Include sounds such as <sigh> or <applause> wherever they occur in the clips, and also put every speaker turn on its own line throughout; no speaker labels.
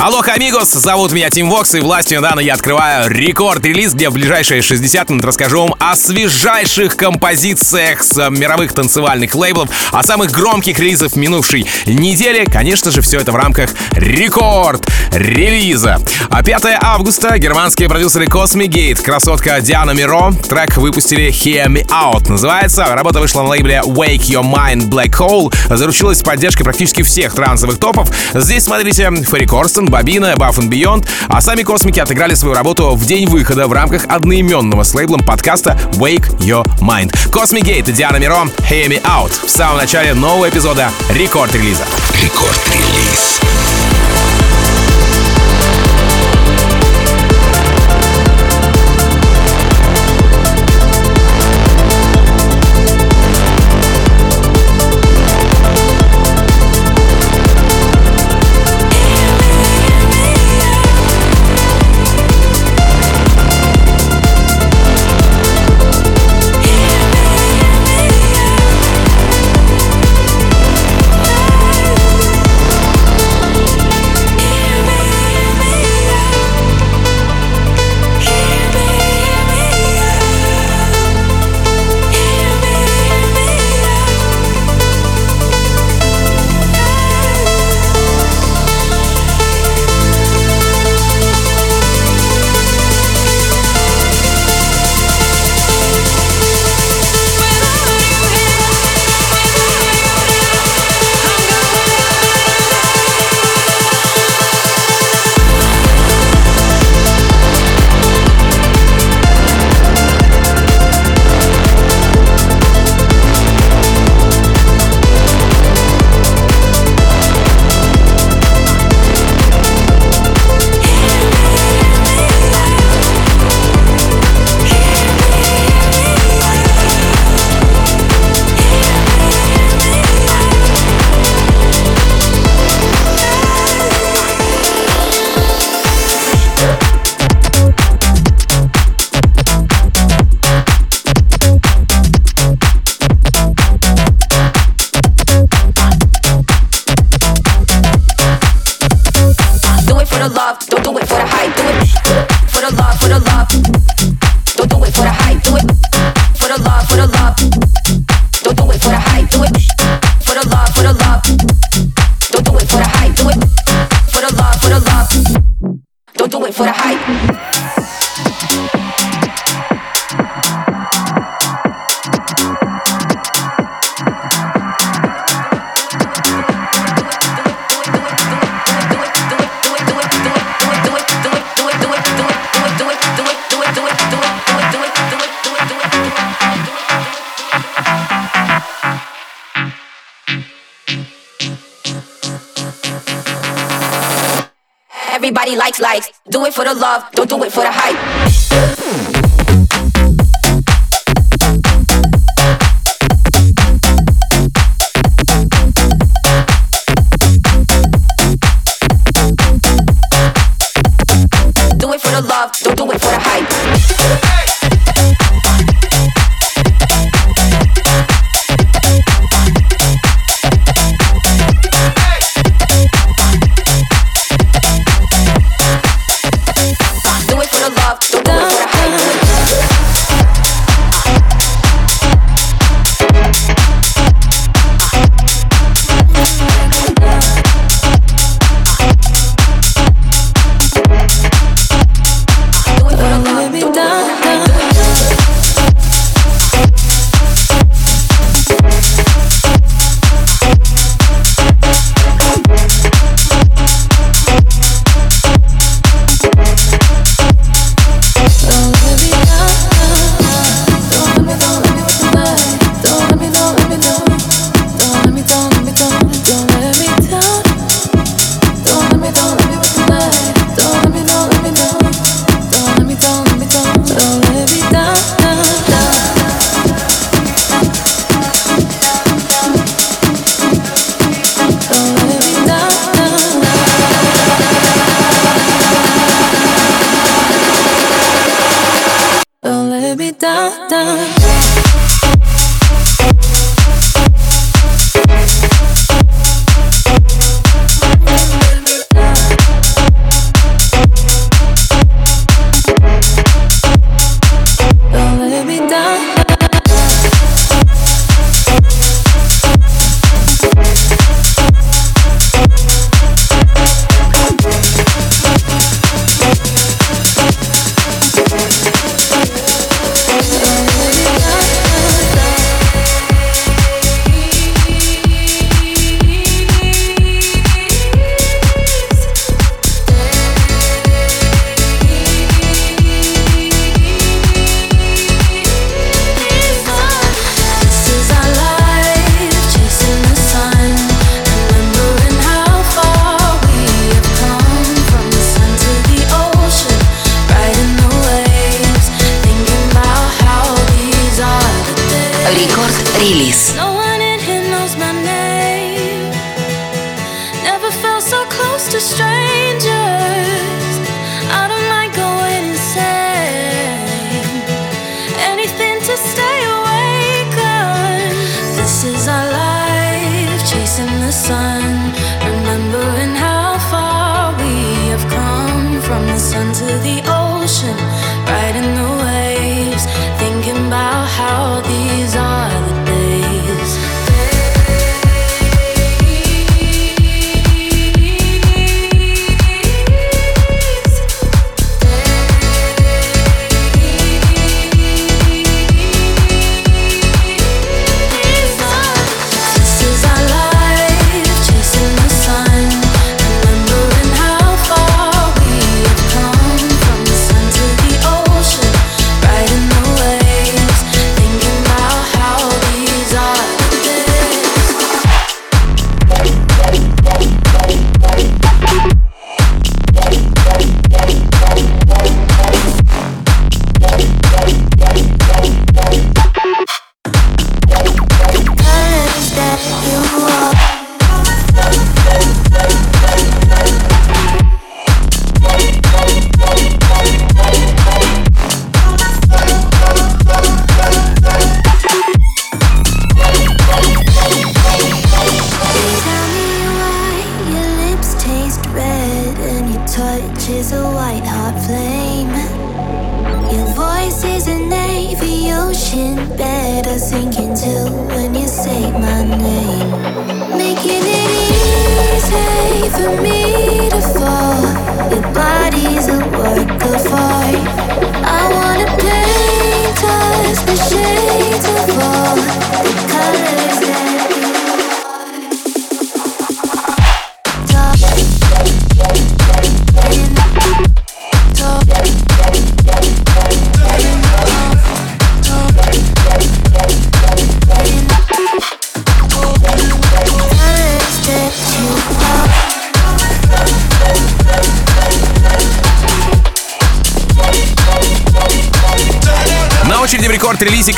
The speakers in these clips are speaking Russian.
Алло, амигос, зовут меня Тим Вокс, и властью недавно я открываю рекорд-релиз, где в ближайшие 60 минут расскажу вам о свежайших композициях с мировых танцевальных лейблов, о самых громких релизах минувшей недели. Конечно же, все это в рамках рекорд-релиза. 5 а августа германские продюсеры Cosmic Gate, красотка Диана Миро, трек выпустили Hear Me Out. Называется, работа вышла на лейбле Wake Your Mind Black Hole, заручилась поддержкой практически всех трансовых топов. Здесь смотрите Ферри Корстен, Бобина, Buff and Beyond, а сами космики отыграли свою работу в день выхода в рамках одноименного с лейблом подкаста Wake Your Mind. Cosmic Gate и Диана Миро, Hear Me Out в самом начале нового эпизода рекорд-релиза.
Рекорд-релиз.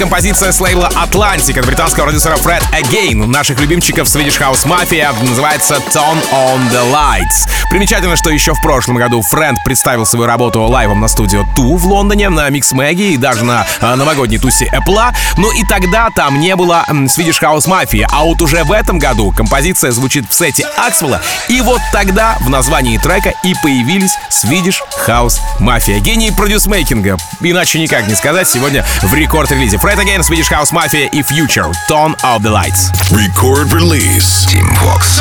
Композиция с лейбла Atlantic от британского продюсера Fred Again. Наших любимчиков Swedish House Mafia называется Tone on the Lights. Примечательно, что еще в прошлом году Фрэнд представил свою работу лайвом на студию Ту в Лондоне, на Mix Maggie и даже на э, новогодней тусе Apple. Ну и тогда там не было Swedish House Mafia, а вот уже в этом году композиция звучит в сете Аксвелла, и вот тогда в названии трека и появились Swedish House Mafia. Гений продюсмейкинга, иначе никак не сказать, сегодня в рекорд-релизе. Fred Again, Swedish House Mafia и Future, Tone of the Lights.
Record release. Team Vox.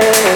day.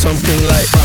Something like.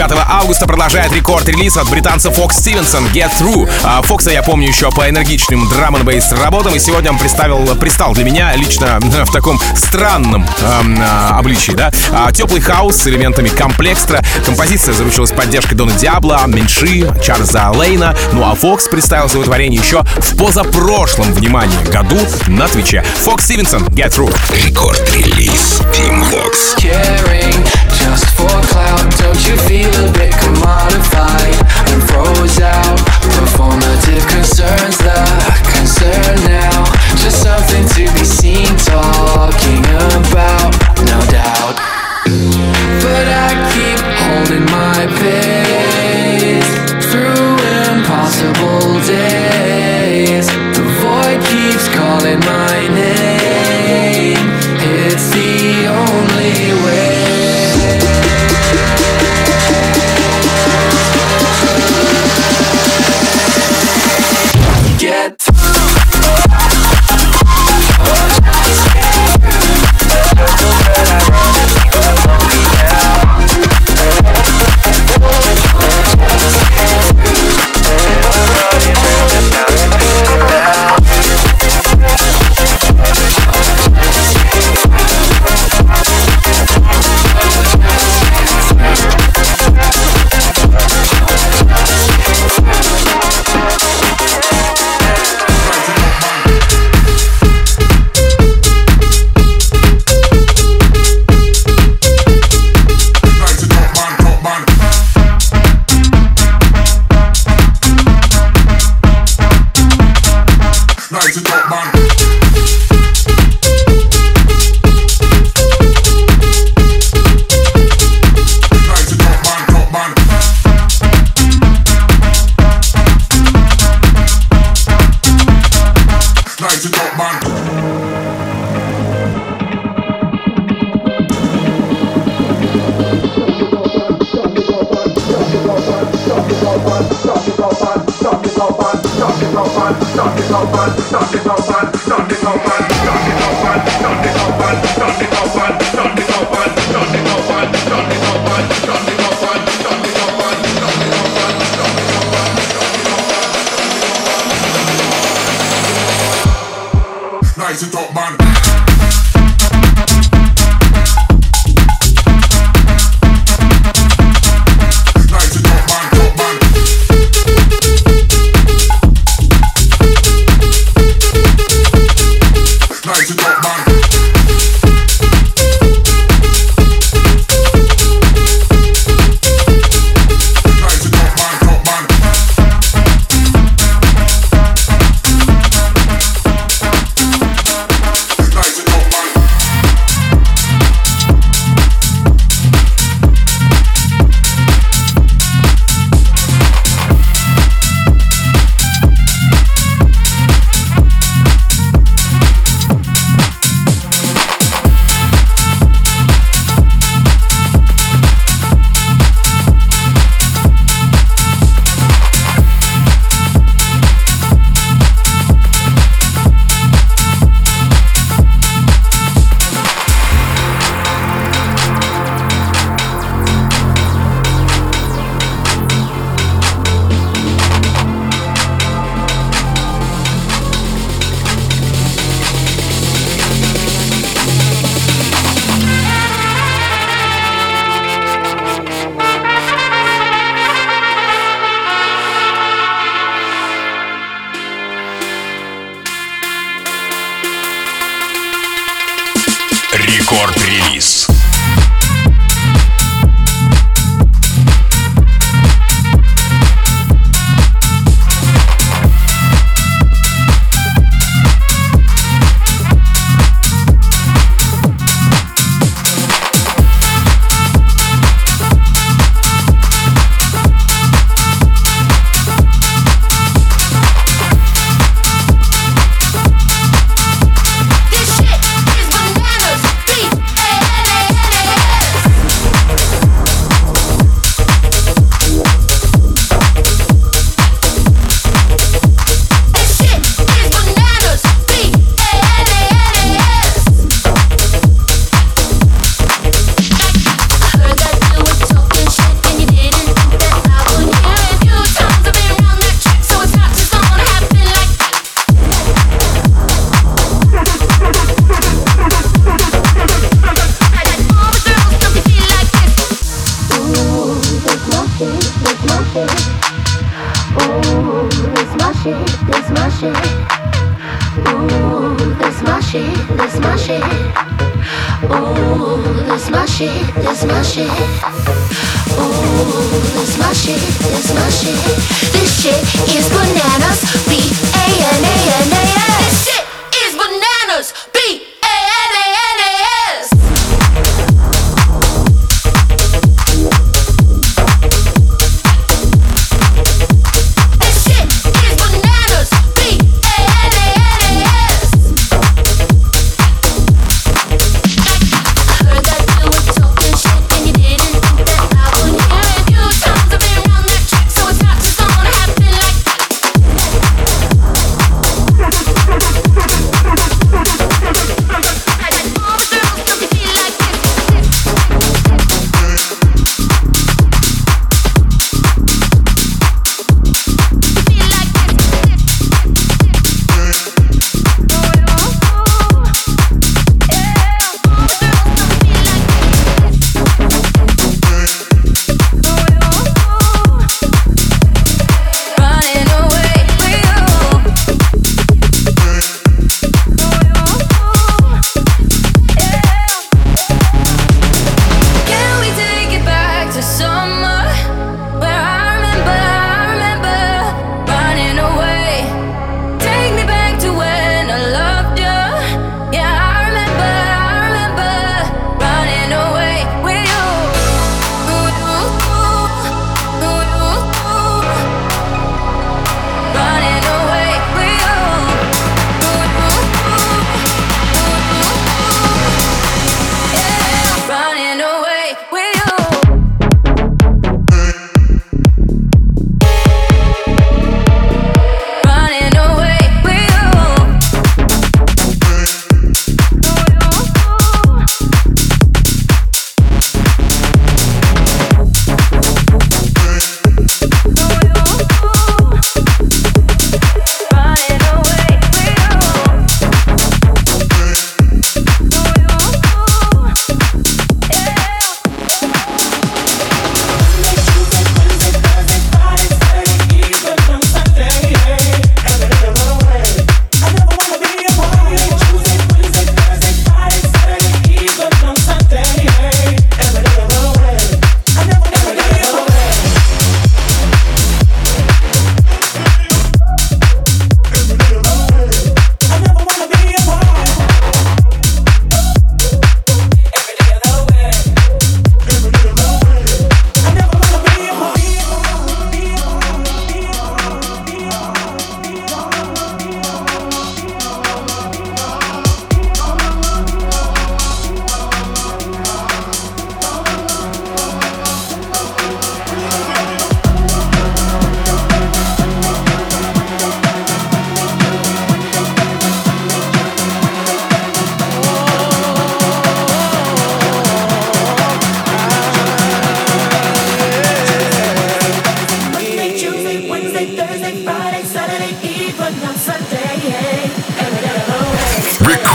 25 августа продолжает Record Release от британца Fox Stevenson «Get Through». А Фокса я помню еще по энергичным drum n работам, и сегодня он представил, пристал для меня лично <laughs> в таком странном эм, э, обличии, да? А, теплый хаос с элементами complextro. Композиция заручилась поддержкой Дона Диабло, Менши, Чарльза Лейна. Ну а Фокс представил свое творение еще в позапрошлом, внимание, году на Твиче. Fox Stevenson «Get Through».
Record Release Tim
Vox. Just for clout. Don't you feel a bit commodified and froze out? Performative concerns, the concern now. Just something to be seen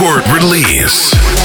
Record release.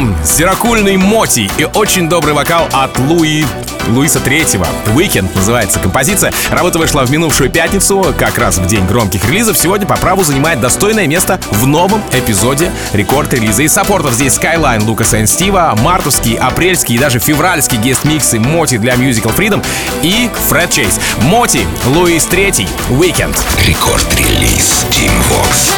Антон, зеракульный Моти и очень добрый вокал от Луи... Луиса Третьего. Weekend называется композиция. Работа вышла в минувшую пятницу, как раз в день громких релизов. Сегодня по праву занимает достойное место в новом эпизоде рекорд-релиза. Из саппортов здесь Skyline Лукаса и Стива, мартовский, апрельский и даже февральский гест-миксы Моти для Musical Freedom и Фред Чейз. Моти, Луис Третий, Weekend.
Record
Release Tim Vox.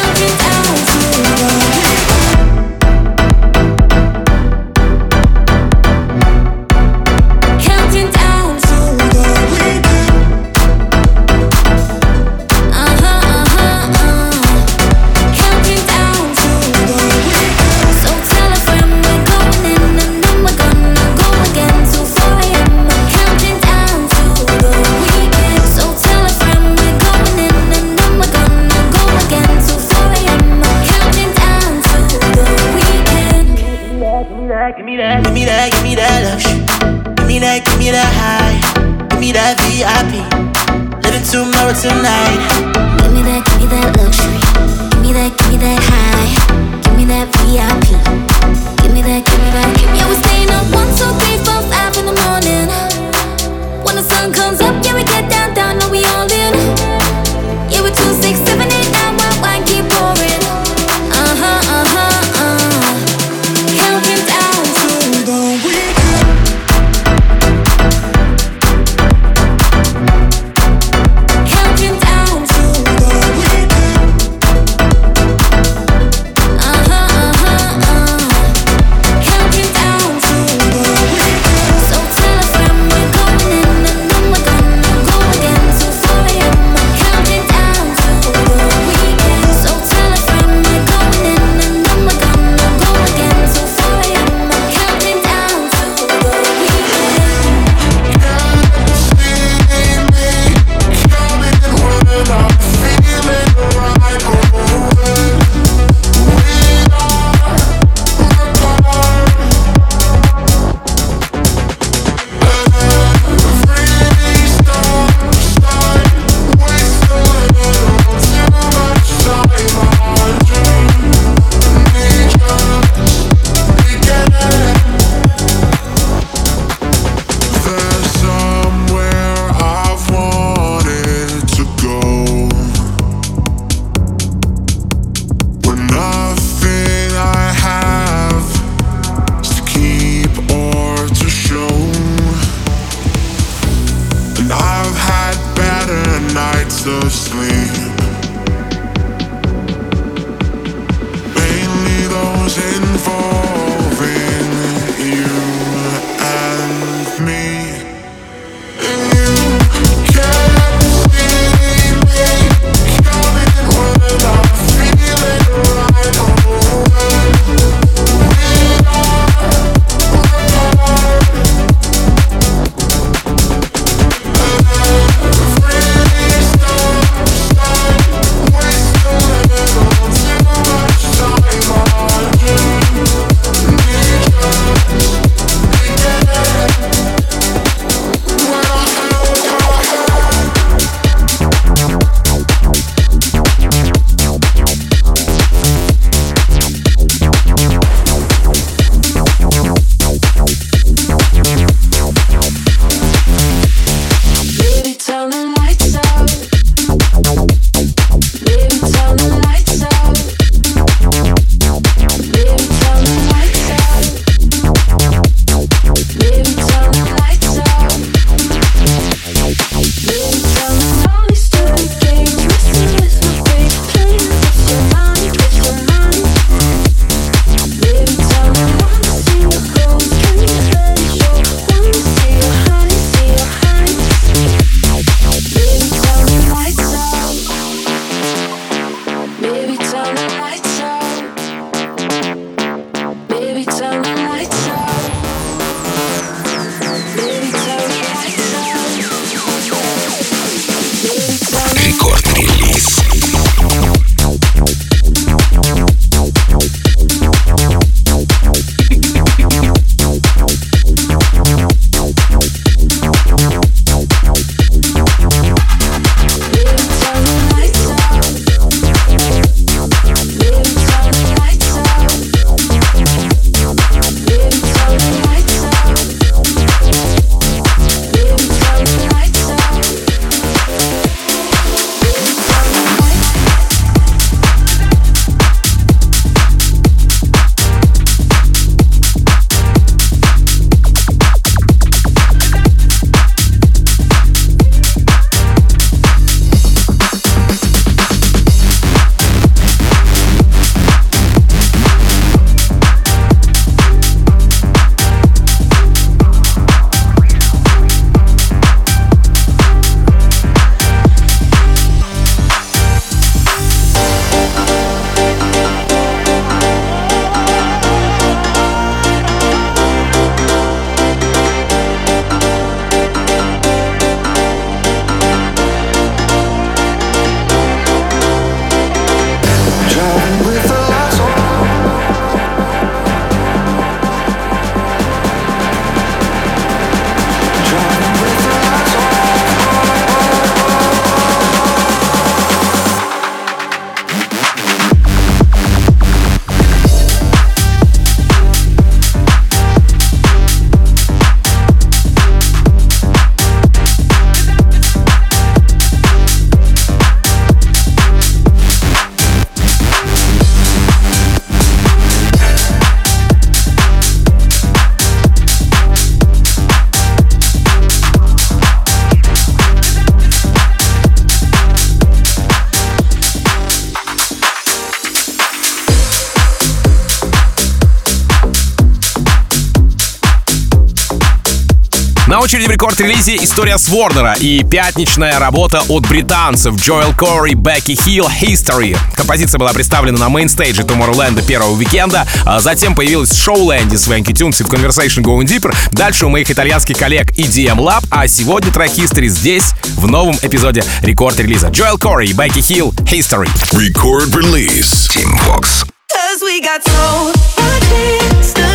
рекорд-релизе история Свордера и пятничная работа от британцев Джоэл Кори, Бекки Хилл, History. Композиция была представлена на мейнстейдже Tomorrowland первого уикенда, а затем появилась шоу Лэнди с Венки Тюнс и в Conversation Going Deeper, дальше у моих итальянских коллег EDM Lab, а сегодня трек History здесь, в новом эпизоде рекорд-релиза. Джоэл Кори, Бекки Хилл, History.
Record release. Team Fox.
Cause we got so much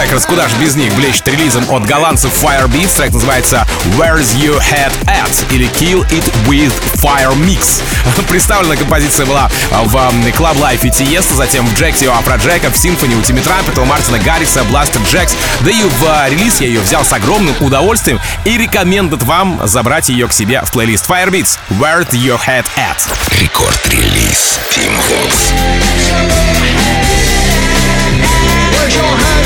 Records, куда же без них, блещет релизом от голландцев Firebeats. Трек называется Where's Your Head At или Kill It With Fire Mix. <laughs> Представлена композиция была в Club Life и Tiesto, затем в Джексе у Афроджека, в Symphony у Тимми Трампета, у Мартина Гарриса, Бластер Джекс. Да и в а, релиз я ее взял с огромным удовольствием и рекомендую вам забрать ее к себе в плейлист Firebeats Where's Your Head At.
Рекорд-релиз Team Vox.
Where's your head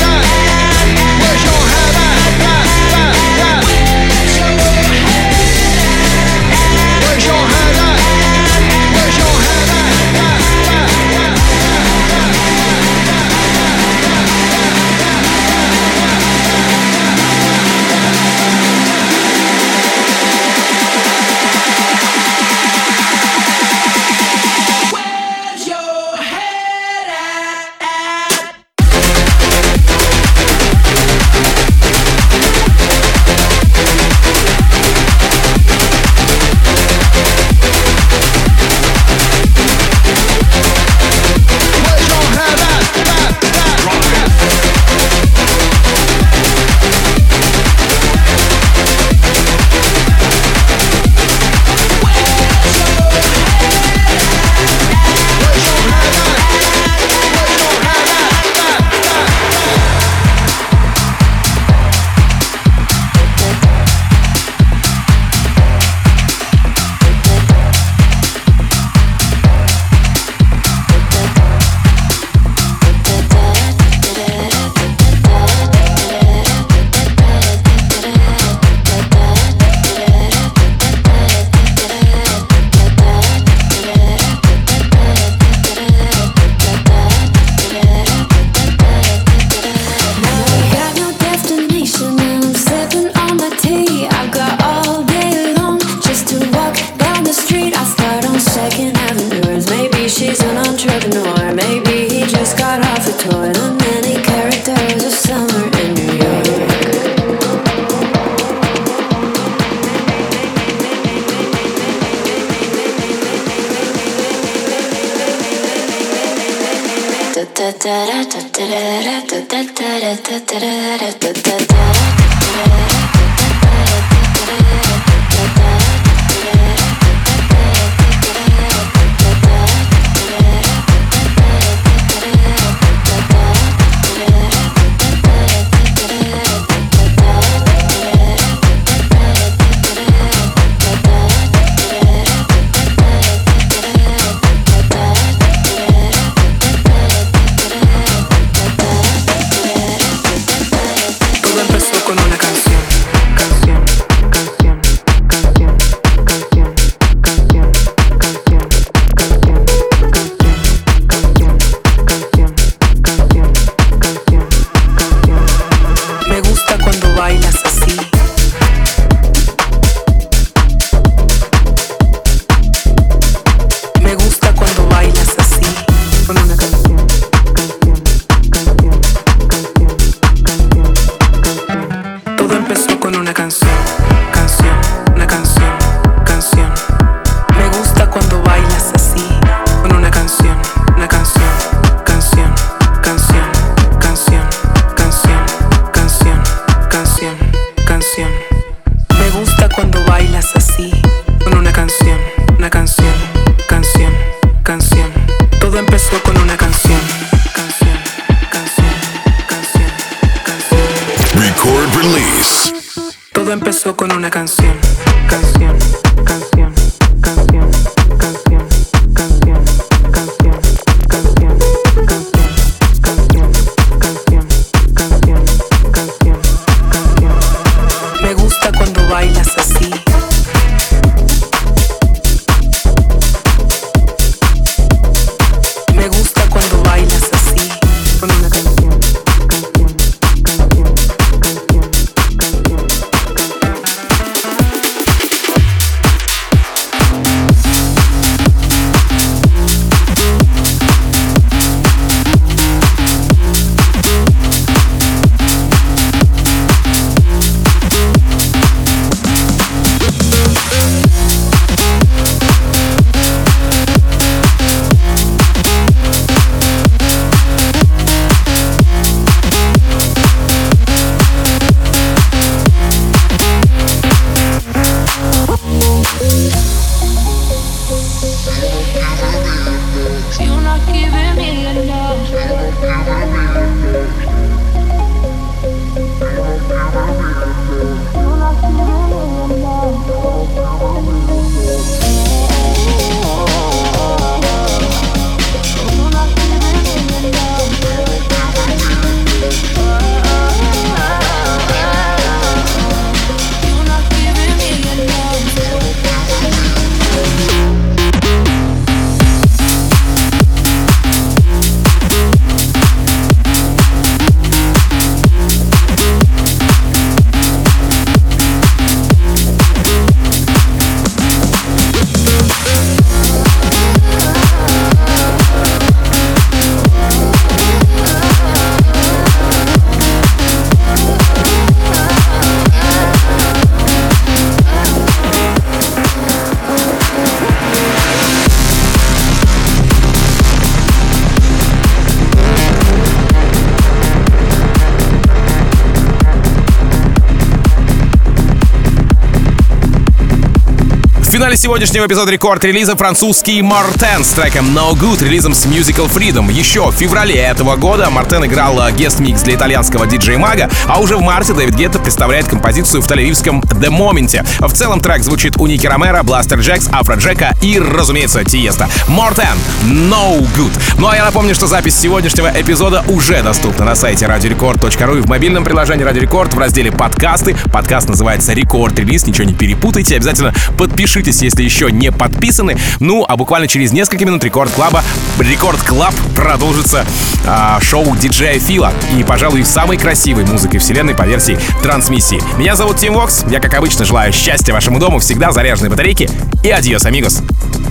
сегодняшнего эпизода рекорд-релиза французский Мартен с треком No Good, релизом с Musical Freedom. Еще в феврале этого года Мартен играл гест-микс для итальянского диджей Мага, а уже в марте Дэвид Гетта представляет композицию в тель-авивском The Moment. В целом трек звучит у Ники Ромеро, Бластер Джекс, Афро Джека и, разумеется, Тиесто. Мартен No Good. Ну а я напомню, что запись сегодняшнего эпизода уже доступна на сайте radiorecord.ru и в мобильном приложении Radio Record в разделе подкасты. Подкаст называется Record Release, ничего не перепутайте. Обязательно подпишитесь, если еще не подписаны. Ну, а буквально через несколько минут Рекорд Клаба, Record Club продолжится а, шоу диджея Фила. И, пожалуй, самой красивой музыкой вселенной по версии трансмиссии. Меня зовут Тим Вокс. Я, как обычно, желаю счастья вашему дому, всегда заряженной батарейки. И adiós, amigos.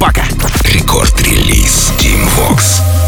Пока.
Record Release Tim Vox.